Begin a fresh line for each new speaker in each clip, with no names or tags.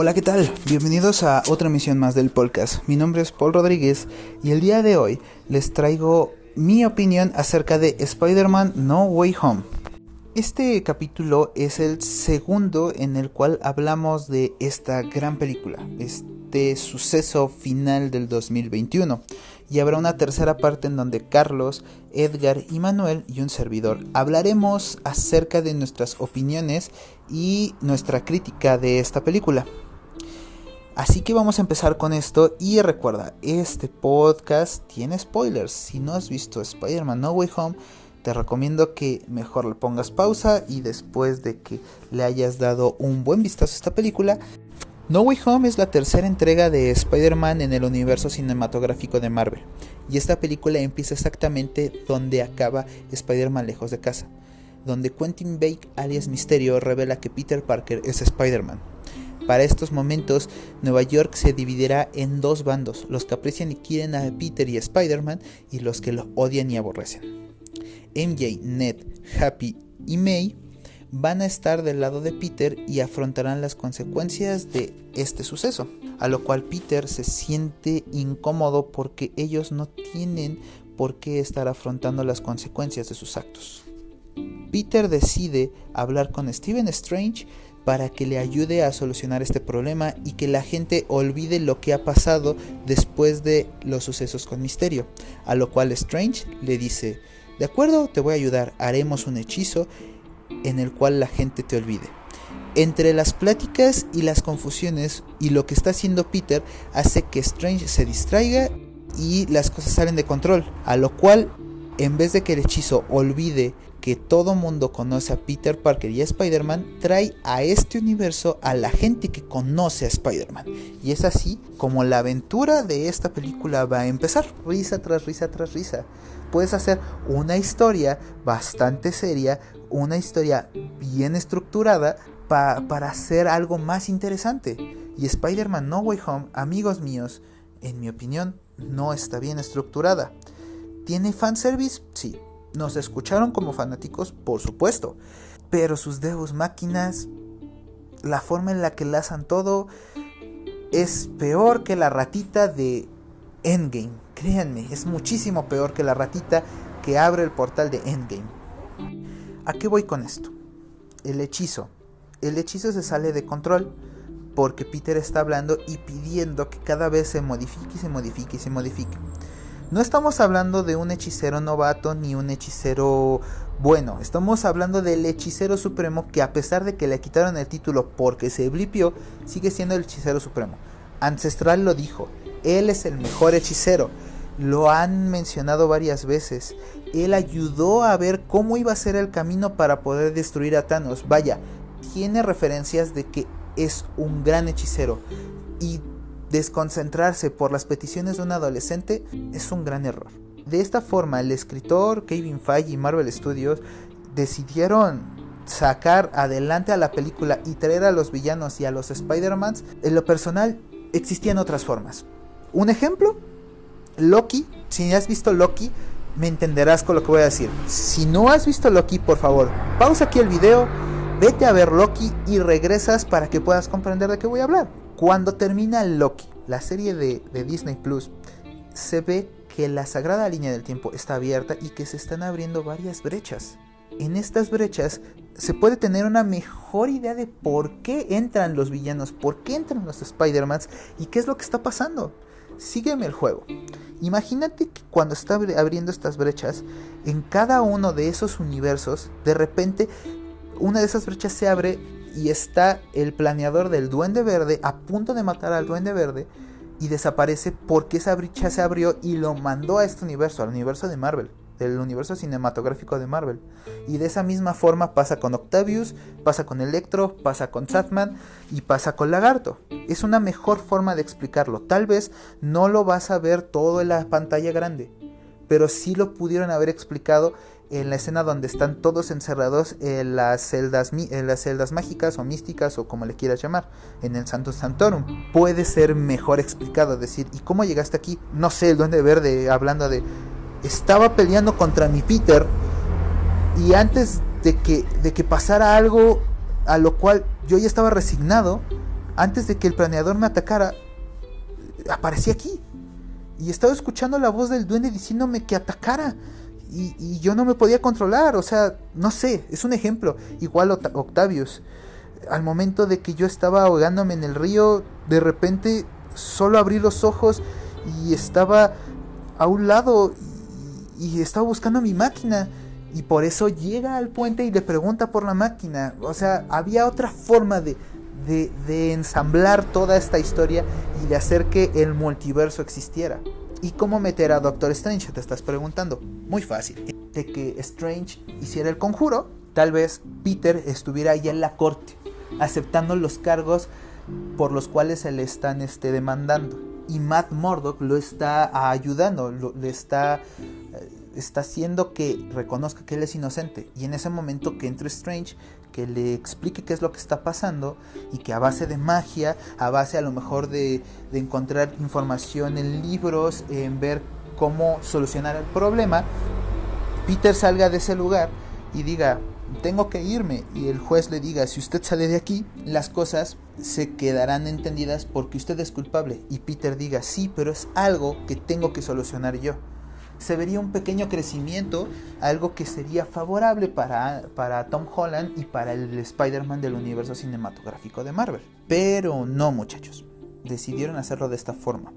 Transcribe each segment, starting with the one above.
Hola, ¿qué tal? Bienvenidos a otra emisión más del podcast. Mi nombre es Paul Rodríguez y el día de hoy les traigo mi opinión acerca de Spider-Man No Way Home. Este capítulo es el segundo en el cual hablamos de esta gran película, este suceso final del 2021. Y habrá una tercera parte en donde Carlos, Edgar y Manuel y un servidor hablaremos acerca de nuestras opiniones y nuestra crítica de esta película. Así que vamos a empezar con esto y recuerda, este podcast tiene spoilers. Si no has visto Spider-Man No Way Home, te recomiendo que mejor le pongas pausa y después de que le hayas dado un buen vistazo a esta película, No Way Home es la tercera entrega de Spider-Man en el universo cinematográfico de Marvel. Y esta película empieza exactamente donde acaba Spider-Man lejos de casa, donde Quentin Bake alias Misterio revela que Peter Parker es Spider-Man. Para estos momentos, Nueva York se dividirá en dos bandos, los que aprecian y quieren a Peter y Spider-Man y los que lo odian y aborrecen. MJ, Ned, Happy y May van a estar del lado de Peter y afrontarán las consecuencias de este suceso, a lo cual Peter se siente incómodo porque ellos no tienen por qué estar afrontando las consecuencias de sus actos. Peter decide hablar con Stephen Strange para que le ayude a solucionar este problema y que la gente olvide lo que ha pasado después de los sucesos con Misterio. A lo cual Strange le dice, de acuerdo, te voy a ayudar, haremos un hechizo en el cual la gente te olvide. Entre las pláticas y las confusiones y lo que está haciendo Peter hace que Strange se distraiga y las cosas salen de control, a lo cual en vez de que el hechizo olvide que todo mundo conoce a Peter Parker y a Spider-Man, trae a este universo a la gente que conoce a Spider-Man. Y es así como la aventura de esta película va a empezar, risa tras risa tras risa. Puedes hacer una historia bastante seria, una historia bien estructurada para hacer algo más interesante. Y Spider-Man No Way Home, amigos míos, en mi opinión, no está bien estructurada. ¿Tiene fanservice? Sí, nos escucharon como fanáticos, por supuesto, pero sus Deus máquinas, la forma en la que lanzan todo, es peor que la ratita de Endgame. Créanme, es muchísimo peor que la ratita que abre el portal de Endgame. ¿A qué voy con esto? El hechizo. El hechizo se sale de control porque Peter está hablando y pidiendo que cada vez se modifique y se modifique y se modifique. No estamos hablando de un hechicero novato ni un hechicero bueno, estamos hablando del hechicero supremo que a pesar de que le quitaron el título porque se blipió, sigue siendo el hechicero supremo. Ancestral lo dijo, él es el mejor hechicero. Lo han mencionado varias veces. Él ayudó a ver cómo iba a ser el camino para poder destruir a Thanos. Vaya, tiene referencias de que es un gran hechicero. Y Desconcentrarse por las peticiones de un adolescente es un gran error. De esta forma, el escritor Kevin Feige y Marvel Studios decidieron sacar adelante a la película y traer a los villanos y a los Spider-Mans. En lo personal, existían otras formas. Un ejemplo, Loki. Si has visto Loki, me entenderás con lo que voy a decir. Si no has visto Loki, por favor, pausa aquí el video, vete a ver Loki y regresas para que puedas comprender de qué voy a hablar. Cuando termina Loki, la serie de, Disney Plus, se ve que la sagrada línea del tiempo está abierta y que se están abriendo varias brechas. En estas brechas se puede tener una mejor idea de por qué entran los villanos, por qué entran los Spider-Mans y qué es lo que está pasando. Sígueme el juego. Imagínate que cuando está abriendo estas brechas, en cada uno de esos universos, de repente una de esas brechas se abre y está el planeador del Duende Verde a punto de matar al Duende Verde y desaparece porque esa brecha se abrió y lo mandó a este universo, al universo de Marvel, del universo cinematográfico de Marvel. Y de esa misma forma pasa con Octavius, pasa con Electro, pasa con Satman y pasa con Lagarto. Es una mejor forma de explicarlo. Tal vez no lo vas a ver todo en la pantalla grande, pero sí lo pudieron haber explicado en la escena donde están todos encerrados en las celdas, mágicas o místicas o como le quieras llamar, en el Santo Santorum. Puede ser mejor explicado, decir, ¿y cómo llegaste aquí? No sé, el Duende Verde hablando de, estaba peleando contra mi Peter y antes de que, de que pasara algo a lo cual yo ya estaba resignado, antes de que el planeador me atacara, aparecí aquí. Y estaba escuchando la voz del duende diciéndome que atacara. Y, yo no me podía controlar. O sea, no sé, es un ejemplo. Igual Octavius. Al momento de que yo estaba ahogándome en el río, de repente solo abrí los ojos y estaba a un lado y, estaba buscando mi máquina. Y por eso llega al puente y le pregunta por la máquina. O sea, había otra forma de, de, ensamblar toda esta historia y de hacer que el multiverso existiera. ¿Y cómo meter a Doctor Strange? Te estás preguntando. Muy fácil. De que Strange hiciera el conjuro, tal vez Peter estuviera ya en la corte, aceptando los cargos por los cuales se le están este, demandando. Y Matt Murdock lo está ayudando, le está, eh, está haciendo que reconozca que él es inocente. Y en ese momento que entra Strange, que le explique qué es lo que está pasando y que a base de magia, a base a lo mejor de, de encontrar información en libros, en ver cómo solucionar el problema, Peter salga de ese lugar y diga, tengo que irme y el juez le diga, si usted sale de aquí, las cosas se quedarán entendidas porque usted es culpable. Y Peter diga, sí, pero es algo que tengo que solucionar yo. Se vería un pequeño crecimiento, algo que sería favorable para, para Tom Holland y para el Spider-Man del universo cinematográfico de Marvel. Pero no, muchachos, decidieron hacerlo de esta forma.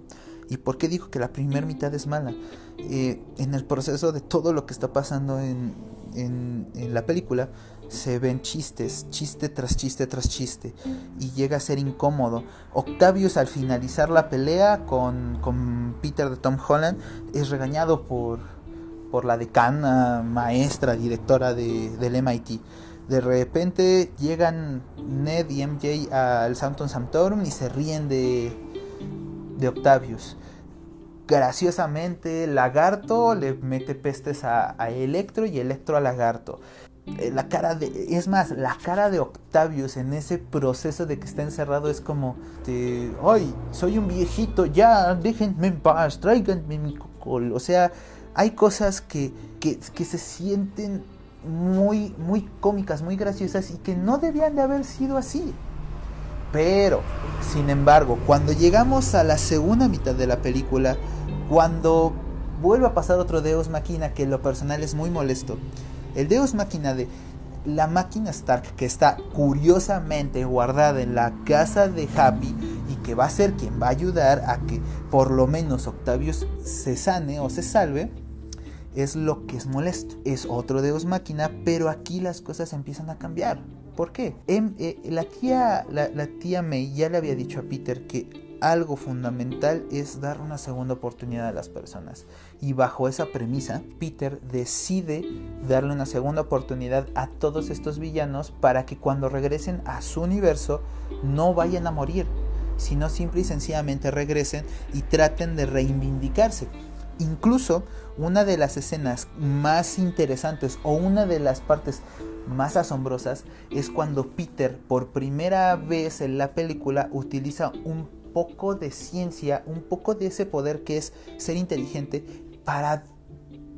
¿Y por qué digo que la primera mitad es mala? Eh, en el proceso de todo lo que está pasando en, en, la película se ven chistes, chiste tras chiste tras chiste, y llega a ser incómodo. Octavius al finalizar la pelea con, con Peter de Tom Holland es regañado por, por la decana, maestra, directora de, del MIT. De repente llegan Ned y MJ al Santon Sanctorum y se ríen de, de Octavius graciosamente Lagarto le mete pestes a, Electro y Electro a Lagarto. Eh, la cara de, es más, la cara de Octavius en ese proceso de que está encerrado es como, de, ay, soy un viejito, ya, déjenme en paz, tráiganme mi cocol. O sea, hay cosas que, que, que se sienten muy, muy cómicas, muy graciosas y que no debían de haber sido así. Pero, sin embargo, cuando llegamos a la segunda mitad de la película, cuando vuelve a pasar otro Deus Máquina que en lo personal es muy molesto, el Deus Máquina de la máquina Stark que está curiosamente guardada en la casa de Happy y que va a ser quien va a ayudar a que por lo menos Octavius se sane o se salve, es lo que es molesto. Es otro Deus Máquina, pero aquí las cosas empiezan a cambiar. ¿Por qué? Em, eh, la, tía, la, tía May ya le había dicho a Peter que algo fundamental es dar una segunda oportunidad a las personas. Y bajo esa premisa, Peter decide darle una segunda oportunidad a todos estos villanos para que cuando regresen a su universo no vayan a morir, sino simple y sencillamente regresen y traten de reivindicarse. Incluso una de las escenas más interesantes o una de las partes más asombrosas es cuando Peter por primera vez en la película utiliza un poco de ciencia, un poco de ese poder que es ser inteligente para,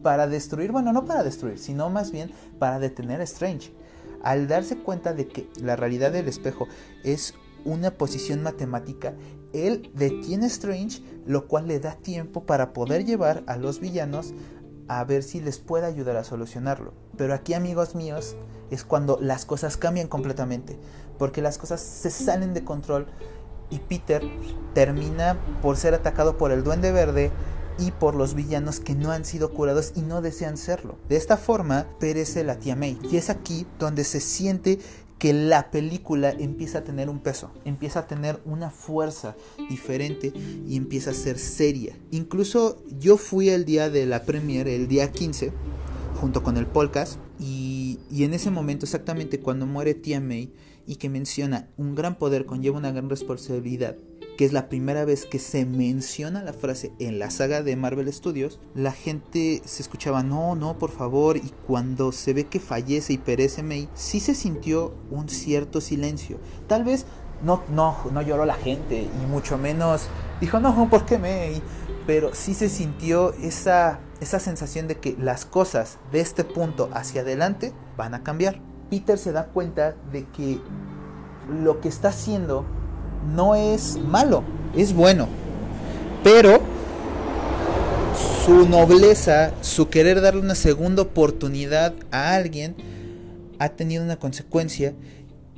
para destruir, bueno, no para destruir, sino más bien para detener a Strange. Al darse cuenta de que la realidad del espejo es una posición matemática, él detiene a Strange, lo cual le da tiempo para poder llevar a los villanos a ver si les puede ayudar a solucionarlo. Pero aquí, amigos míos, es cuando las cosas cambian completamente, porque las cosas se salen de control y Peter termina por ser atacado por el duende verde y por los villanos que no han sido curados y no desean serlo. De esta forma perece la tía May y es aquí donde se siente que la película empieza a tener un peso, empieza a tener una fuerza diferente y empieza a ser seria. Incluso yo fui el día de la premiere, el día 15, junto con el podcast, y, y en ese momento exactamente cuando muere tía May y que menciona un gran poder conlleva una gran responsabilidad, que es la primera vez que se menciona la frase en la saga de Marvel Studios, la gente se escuchaba no, no, por favor, y cuando se ve que fallece y perece May, sí se sintió un cierto silencio. Tal vez no, no, no lloró la gente, y mucho menos dijo, no, ¿por qué May? Pero sí se sintió esa, esa sensación de que las cosas de este punto hacia adelante van a cambiar. Peter se da cuenta de que lo que está haciendo no es malo, es bueno. Pero su nobleza, su querer darle una segunda oportunidad a alguien, ha tenido una consecuencia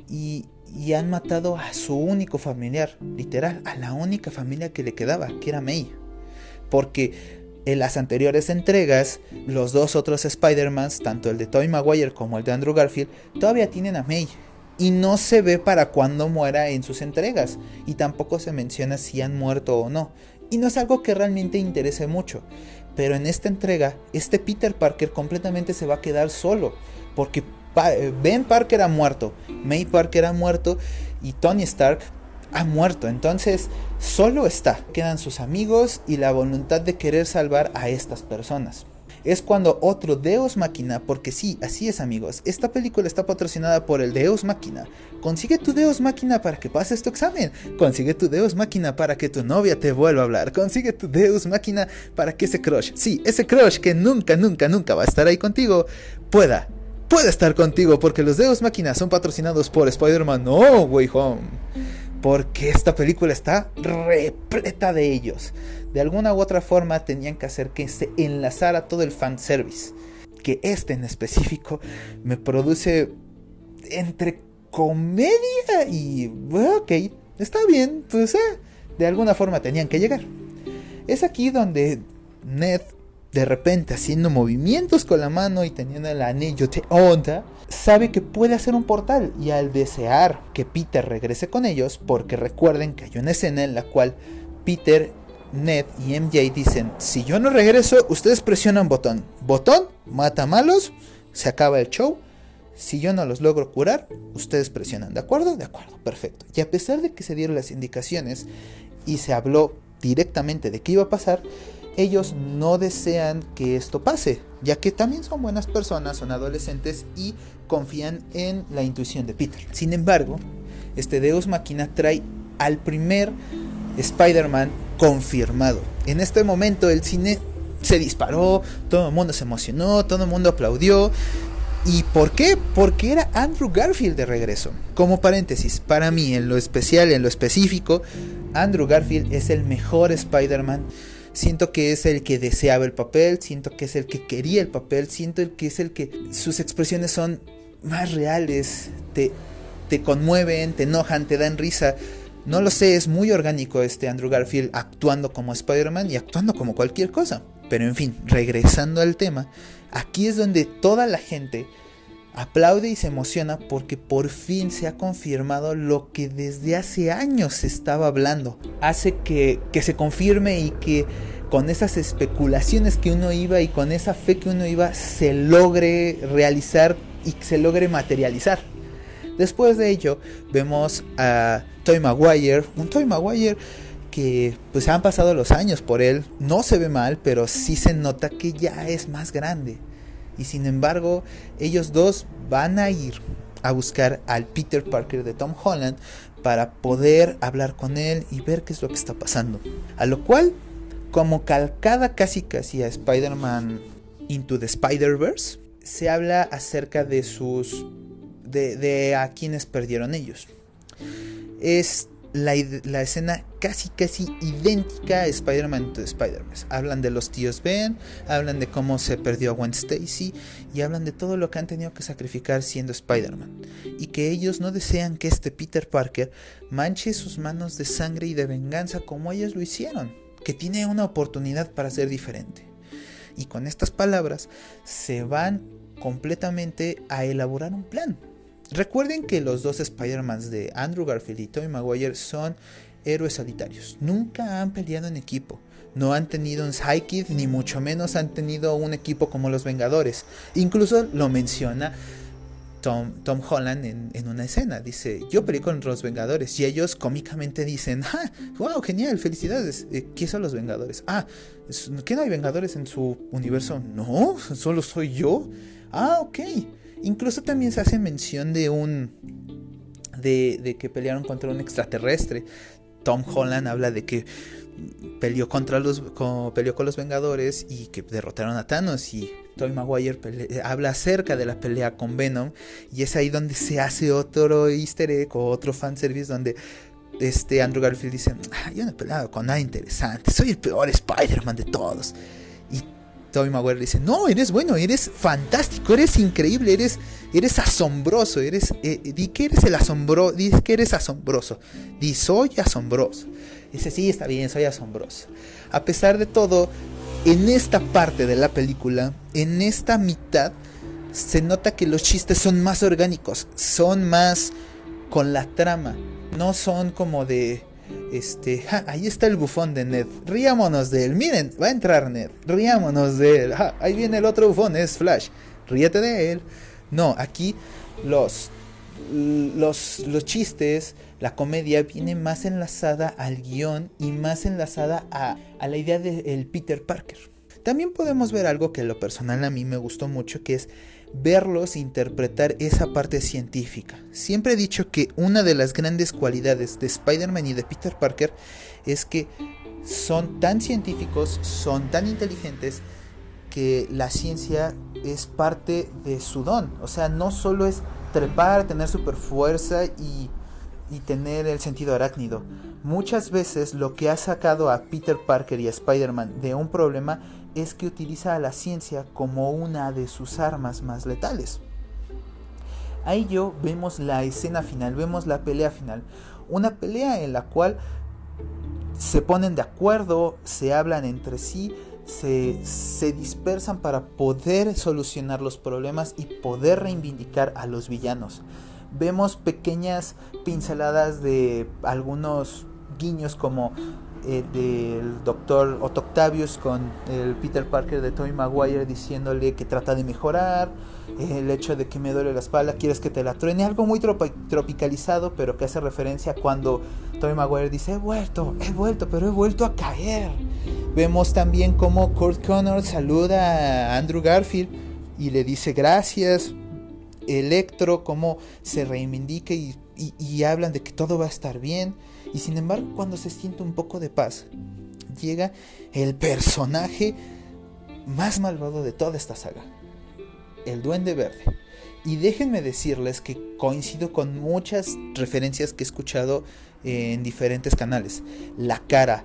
y, han matado a su único familiar, literal, a la única familia que le quedaba, que era May. Porque en las anteriores entregas, los dos otros Spider-Mans, tanto el de Tobey Maguire como el de Andrew Garfield, todavía tienen a May. Y no se ve para cuándo muera en sus entregas. Y tampoco se menciona si han muerto o no. Y no es algo que realmente interese mucho. Pero en esta entrega, este Peter Parker completamente se va a quedar solo. Porque Ben Parker ha muerto, May Parker ha muerto y Tony Stark ha muerto. Entonces, solo está. Quedan sus amigos y la voluntad de querer salvar a estas personas. Es cuando otro Deus Máquina, porque sí, así es amigos, esta película está patrocinada por el Deus Máquina. Consigue tu Deus Máquina para que pases tu examen. Consigue tu Deus Máquina para que tu novia te vuelva a hablar. Consigue tu Deus Máquina para que ese crush, sí, ese crush que nunca, nunca, nunca va a estar ahí contigo, pueda pueda estar contigo porque los Deus Máquina son patrocinados por Spider-Man No Way Home porque esta película está repleta de ellos. De alguna u otra forma tenían que hacer que se enlazara todo el fanservice. Que este en específico me produce entre comedia y... Ok, está bien, pues eh, de alguna forma tenían que llegar. Es aquí donde Ned de repente haciendo movimientos con la mano y teniendo el anillo de onda, sabe que puede hacer un portal y al desear que Peter regrese con ellos, porque recuerden que hay una escena en la cual Peter, Ned y MJ dicen, si yo no regreso, ustedes presionan botón. Botón, mata malos, se acaba el show. Si yo no los logro curar, ustedes presionan. ¿De acuerdo? De acuerdo, perfecto. Y a pesar de que se dieron las indicaciones y se habló directamente de qué iba a pasar, ellos no desean que esto pase, ya que también son buenas personas, son adolescentes y confían en la intuición de Peter. Sin embargo, este Deus Machina trae al primer Spider-Man confirmado. En este momento el cine se disparó, todo el mundo se emocionó, todo el mundo aplaudió. ¿Y por qué? Porque era Andrew Garfield de regreso. Como paréntesis, para mí, en lo especial, en lo específico, Andrew Garfield es el mejor Spider-Man siento que es el que deseaba el papel, siento que es el que quería el papel, siento el que es el que sus expresiones son más reales, te, te conmueven, te enojan, te dan risa. No lo sé, es muy orgánico este Andrew Garfield actuando como Spider-Man y actuando como cualquier cosa. Pero en fin, regresando al tema, aquí es donde toda la gente aplaude y se emociona porque por fin se ha confirmado lo que desde hace años se estaba hablando. Hace que, que, se confirme y que con esas especulaciones que uno iba y con esa fe que uno iba se logre realizar y se logre materializar. Después de ello vemos a Toy Maguire, un Toy Maguire que pues han pasado los años por él, no se ve mal, pero sí se nota que ya es más grande y sin embargo, ellos dos van a ir a buscar al Peter Parker de Tom Holland para poder hablar con él y ver qué es lo que está pasando. A lo cual, como calcada casi casi a Spider-Man Into the Spider-Verse, se habla acerca de sus... de, de a quienes perdieron ellos. Es la, escena casi casi idéntica a Spider-Man to Spider-Man. Hablan de los tíos Ben, hablan de cómo se perdió a Gwen Stacy y hablan de todo lo que han tenido que sacrificar siendo Spider-Man. Y que ellos no desean que este Peter Parker manche sus manos de sangre y de venganza como ellos lo hicieron. Que tiene una oportunidad para ser diferente. Y con estas palabras se van completamente a elaborar un plan Recuerden que los dos Spider-Mans de Andrew Garfield y Tobey Maguire son héroes solitarios. Nunca han peleado en equipo. No han tenido un sidekick, ni mucho menos han tenido un equipo como los Vengadores. Incluso lo menciona Tom, Tom Holland en, una escena. Dice, yo peleé con los Vengadores. Y ellos cómicamente dicen, ah, wow, genial, felicidades. Eh, ¿Qué son los Vengadores? Ah, ¿qué no hay Vengadores en su universo? No, solo soy yo. Ah, ok. Incluso también se hace mención de un. de, que pelearon contra un extraterrestre. Tom Holland habla de que peleó contra los peleó con los Vengadores y que derrotaron a Thanos y Tobey Maguire habla acerca de la pelea con Venom y es ahí donde se hace otro easter egg o otro fanservice donde este Andrew Garfield dice, ah, yo no he peleado con nada interesante, soy el peor Spider-Man de todos. Y Tobey Maguire dice, no, eres bueno, eres fantástico, eres increíble, eres, eres asombroso, eres, eh, di que eres el asombro, di que eres asombroso, di soy asombroso. Dice, sí, está bien, soy asombroso. A pesar de todo, en esta parte de la película, en esta mitad, se nota que los chistes son más orgánicos, son más con la trama, no son como de este, ahí está el bufón de Ned, riámonos de él, miren, va a entrar Ned, riámonos de él, ahí viene el otro bufón, es Flash, ríete de él. No, aquí los, los, los chistes, la comedia viene más enlazada al guion y más enlazada a, a la idea del Peter Parker. También podemos ver algo que en lo personal a mí me gustó mucho, que es verlos interpretar esa parte científica. Siempre he dicho que una de las grandes cualidades de Spider-Man y de Peter Parker es que son tan científicos, son tan inteligentes, que la ciencia es parte de su don. O sea, no solo es trepar, tener super fuerza y, y tener el sentido arácnido. Muchas veces lo que ha sacado a Peter Parker y a Spider-Man de un problema es que utiliza a la ciencia como una de sus armas más letales. A ello vemos la escena final, vemos la pelea final. Una pelea en la cual se ponen de acuerdo, se hablan entre sí, se, se, dispersan para poder solucionar los problemas y poder reivindicar a los villanos. Vemos pequeñas pinceladas de algunos guiños como eh, del doctor Otto Octavius con el Peter Parker de Tobey Maguire diciéndole que trata de mejorar, el hecho de que me duele la espalda, quieres que te la truene, algo muy tropicalizado, pero que hace referencia cuando Tobey Maguire dice, he vuelto, he vuelto, pero he vuelto a caer. Vemos también como Kurt Connor saluda a Andrew Garfield y le dice gracias. Electro, cómo se reivindica y, y hablan de que todo va a estar bien. Y sin embargo, cuando se siente un poco de paz, llega el personaje más malvado de toda esta saga, el Duende Verde. Y déjenme decirles que coincido con muchas referencias que he escuchado en diferentes canales. La cara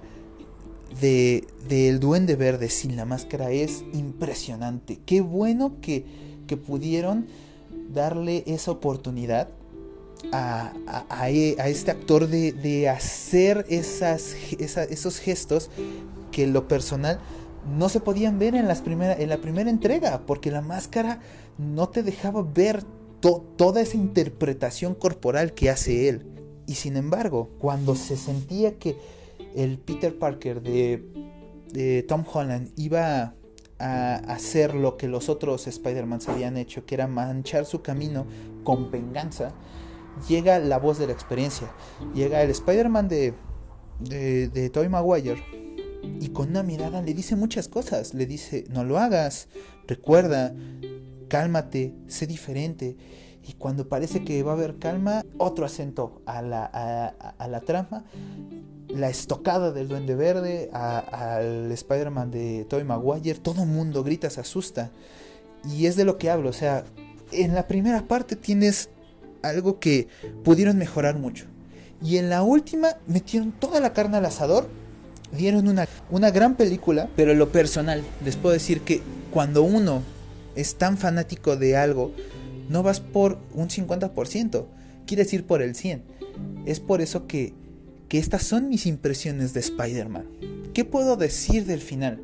de, del Duende Verde sin la máscara es impresionante. Qué bueno que, que pudieron darle esa oportunidad a, este actor de, hacer esos gestos que lo personal no se podían ver en, las en la primera entrega, porque la máscara no te dejaba ver toda esa interpretación corporal que hace él. Y sin embargo, cuando se sentía que el Peter Parker de, de Tom Holland iba a hacer lo que los otros Spider-Man habían hecho, que era manchar su camino con venganza, llega la voz de la experiencia. Llega el Spider-Man de, de, de Maguire y con una mirada le dice muchas cosas. Le dice, no lo hagas, recuerda, cálmate, sé diferente. Y cuando parece que va a haber calma, otro acento a la, a, la trama. La estocada del Duende Verde al Spider-Man de Tobey Maguire. Todo mundo grita, se asusta. Y es de lo que hablo. O sea, en la primera parte tienes algo que pudieron mejorar mucho. Y en la última metieron toda la carne al asador, dieron una, una gran película, pero en lo personal les puedo decir que cuando uno es tan fanático de algo, no vas por un 50%, quieres ir por el 100%. Es por eso que, que estas son mis impresiones de Spider-Man. ¿Qué puedo decir del final?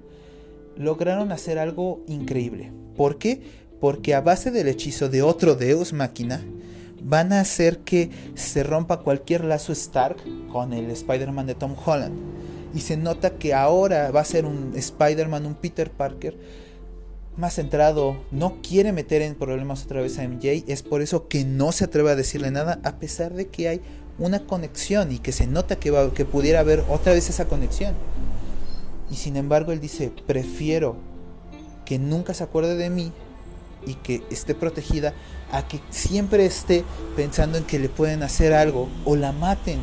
Lograron hacer algo increíble. ¿Por qué? Porque a base del hechizo de otro Deus Máquina, van a hacer que se rompa cualquier lazo Stark con el Spider-Man de Tom Holland. Y se nota que ahora va a ser un Spider-Man, un Peter Parker más centrado, no quiere meter en problemas otra vez a MJ, es por eso que no se atreve a decirle nada, a pesar de que hay una conexión y que se nota que, va, que pudiera haber otra vez esa conexión. Y sin embargo él dice, prefiero que nunca se acuerde de mí y que esté protegida a que siempre esté pensando en que le pueden hacer algo o la maten.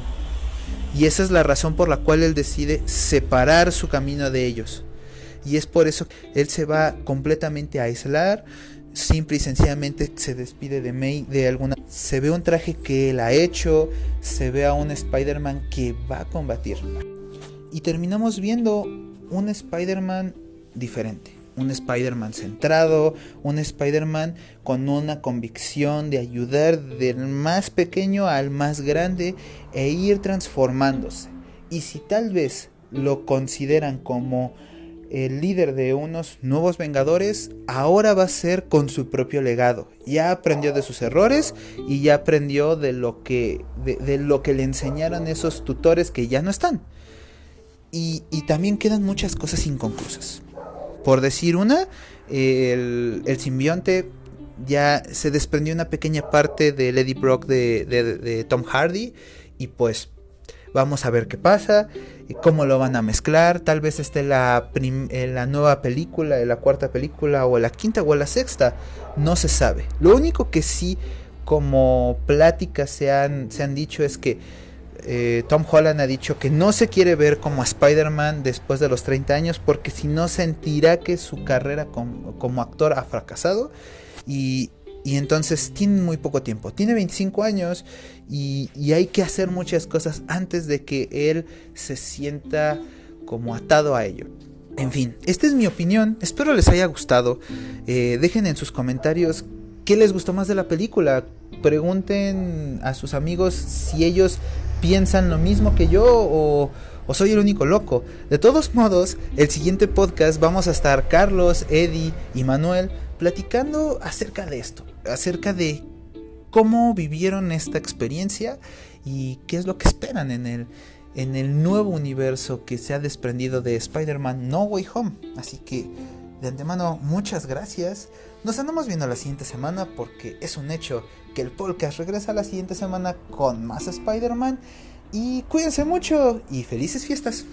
Y esa es la razón por la cual él decide separar su camino de ellos. Y es por eso que él se va completamente a aislar, simple y sencillamente se despide de May de alguna se ve un traje que él ha hecho, se ve a un Spider-Man que va a combatir. Y terminamos viendo un Spider-Man diferente, un Spider-Man centrado, un Spider-Man con una convicción de ayudar del más pequeño al más grande e ir transformándose. Y si tal vez lo consideran como el líder de unos nuevos Vengadores, ahora va a ser con su propio legado. Ya aprendió de sus errores y ya aprendió de lo que, de, lo que le enseñaron esos tutores que ya no están. Y, también quedan muchas cosas inconclusas. Por decir una, el, simbionte ya se desprendió una pequeña parte de Lady Brock de, Tom Hardy y pues Vamos a ver qué pasa, cómo lo van a mezclar. Tal vez esté la, la nueva película, la cuarta película, o la quinta, o la sexta. No se sabe. Lo único que sí, como pláticas se han, se han dicho, es que eh, Tom Holland ha dicho que no se quiere ver como Spider-Man después de los 30 años porque si no sentirá que su carrera como actor ha fracasado y, y entonces tiene muy poco tiempo. Tiene 25 años y, hay que hacer muchas cosas antes de que él se sienta como atado a ello. En fin, esta es mi opinión. Espero les haya gustado. Eh, dejen en sus comentarios qué les gustó más de la película. Pregunten a sus amigos si ellos piensan lo mismo que yo o, o soy el único loco. De todos modos, el siguiente podcast vamos a estar Carlos, Eddie y Manuel platicando acerca de esto, acerca de cómo vivieron esta experiencia y qué es lo que esperan en el, en el nuevo universo que se ha desprendido de Spider-Man No Way Home. Así que de antemano, muchas gracias. Nos andamos viendo la siguiente semana porque es un hecho que el podcast regresa la siguiente semana con más Spider-Man. Y cuídense mucho y felices fiestas.